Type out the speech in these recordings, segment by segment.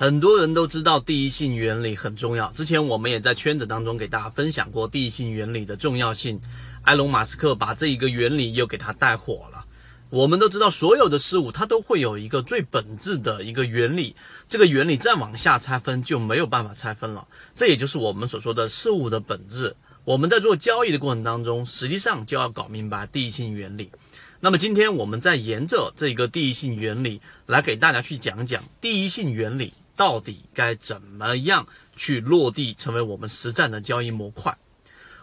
很多人都知道第一性原理很重要，之前我们也在圈子当中给大家分享过第一性原理的重要性。埃隆·马斯克把这一个原理又给他带火了。我们都知道，所有的事物它都会有一个最本质的一个原理，这个原理再往下拆分就没有办法拆分了。这也就是我们所说的事物的本质。我们在做交易的过程当中，实际上就要搞明白第一性原理。那么今天我们再沿着这个第一性原理来给大家去讲讲第一性原理。到底该怎么样去落地，成为我们实战的交易模块？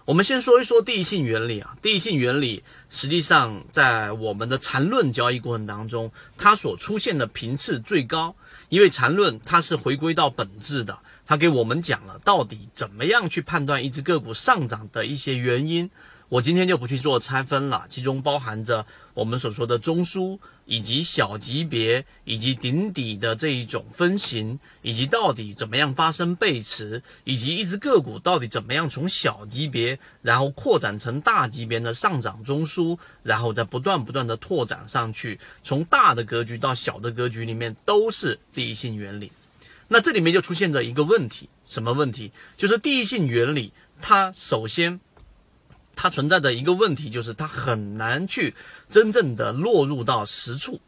我们先说一说第一性原理啊。第一性原理实际上在我们的缠论交易过程当中，它所出现的频次最高，因为缠论它是回归到本质的，它给我们讲了到底怎么样去判断一只个股上涨的一些原因。我今天就不去做拆分了，其中包含着我们所说的中枢，以及小级别，以及顶底的这一种分型，以及到底怎么样发生背驰，以及一只个股到底怎么样从小级别，然后扩展成大级别的上涨中枢，然后再不断不断的拓展上去，从大的格局到小的格局里面都是第一性原理。那这里面就出现着一个问题，什么问题？就是第一性原理，它首先。它存在的一个问题就是，它很难去真正的落入到实处。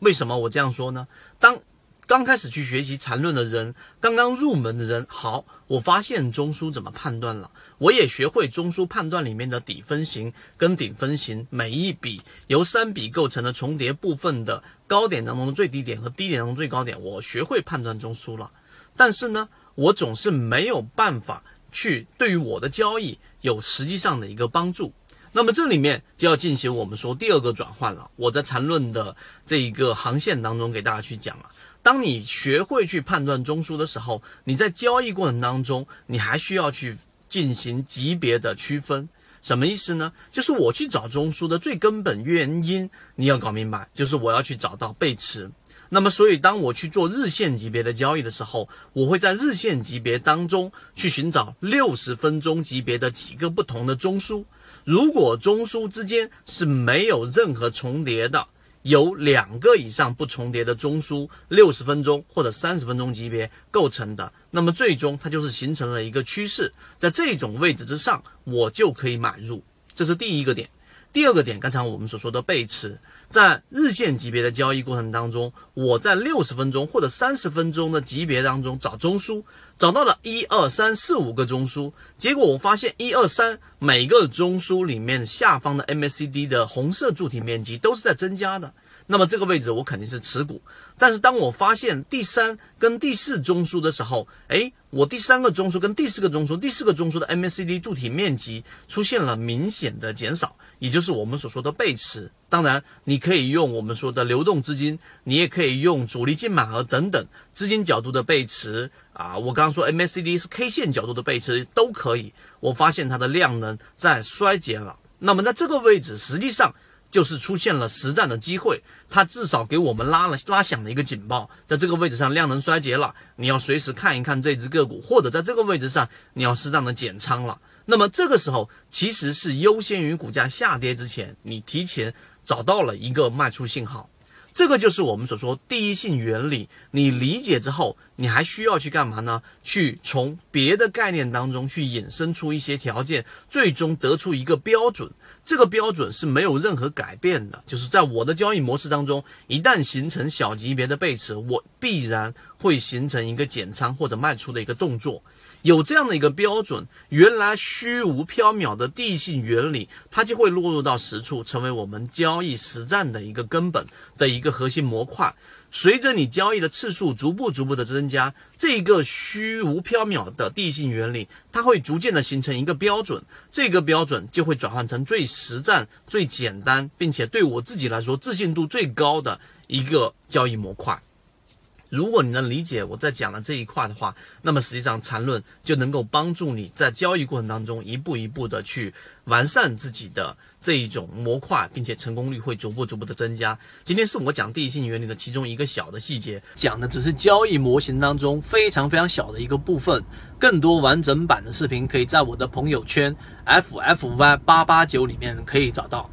为什么我这样说呢？当刚开始去学习缠论的人，刚刚入门的人，好，我发现中枢怎么判断了，我也学会中枢判断里面的底分型跟顶分型，每一笔由三笔构成的重叠部分的高点当中的最低点和低点当中最高点，我学会判断中枢了。但是呢，我总是没有办法。去对于我的交易有实际上的一个帮助，那么这里面就要进行我们说第二个转换了。我在缠论的这一个航线当中给大家去讲了，当你学会去判断中枢的时候，你在交易过程当中，你还需要去进行级别的区分，什么意思呢？就是我去找中枢的最根本原因，你要搞明白，就是我要去找到背驰。那么，所以当我去做日线级别的交易的时候，我会在日线级别当中去寻找六十分钟级别的几个不同的中枢。如果中枢之间是没有任何重叠的，有两个以上不重叠的中枢，六十分钟或者三十分钟级别构成的，那么最终它就是形成了一个趋势，在这种位置之上，我就可以买入。这是第一个点。第二个点，刚才我们所说的背驰。在日线级别的交易过程当中，我在六十分钟或者三十分钟的级别当中找中枢，找到了一二三四五个中枢，结果我发现一二三每个中枢里面下方的 MACD 的红色柱体面积都是在增加的。那么这个位置我肯定是持股，但是当我发现第三跟第四中枢的时候，哎，我第三个中枢跟第四个中枢，第四个中枢的 MACD 柱体面积出现了明显的减少，也就是我们所说的背驰。当然，你可以用我们说的流动资金，你也可以用主力净满额等等资金角度的背驰啊。我刚刚说 MACD 是 K 线角度的背驰都可以。我发现它的量能在衰减了，那么在这个位置实际上。就是出现了实战的机会，它至少给我们拉了拉响了一个警报，在这个位置上量能衰竭了，你要随时看一看这只个股，或者在这个位置上你要适当的减仓了。那么这个时候其实是优先于股价下跌之前，你提前找到了一个卖出信号。这个就是我们所说第一性原理。你理解之后，你还需要去干嘛呢？去从别的概念当中去引申出一些条件，最终得出一个标准。这个标准是没有任何改变的。就是在我的交易模式当中，一旦形成小级别的背驰，我必然会形成一个减仓或者卖出的一个动作。有这样的一个标准，原来虚无缥缈的地性原理，它就会落入到实处，成为我们交易实战的一个根本的一个核心模块。随着你交易的次数逐步逐步的增加，这个虚无缥缈的地性原理，它会逐渐的形成一个标准，这个标准就会转换成最实战、最简单，并且对我自己来说自信度最高的一个交易模块。如果你能理解我在讲的这一块的话，那么实际上缠论就能够帮助你在交易过程当中一步一步的去完善自己的这一种模块，并且成功率会逐步逐步的增加。今天是我讲第一性原理的其中一个小的细节，讲的只是交易模型当中非常非常小的一个部分。更多完整版的视频可以在我的朋友圈 ffy 八八九里面可以找到。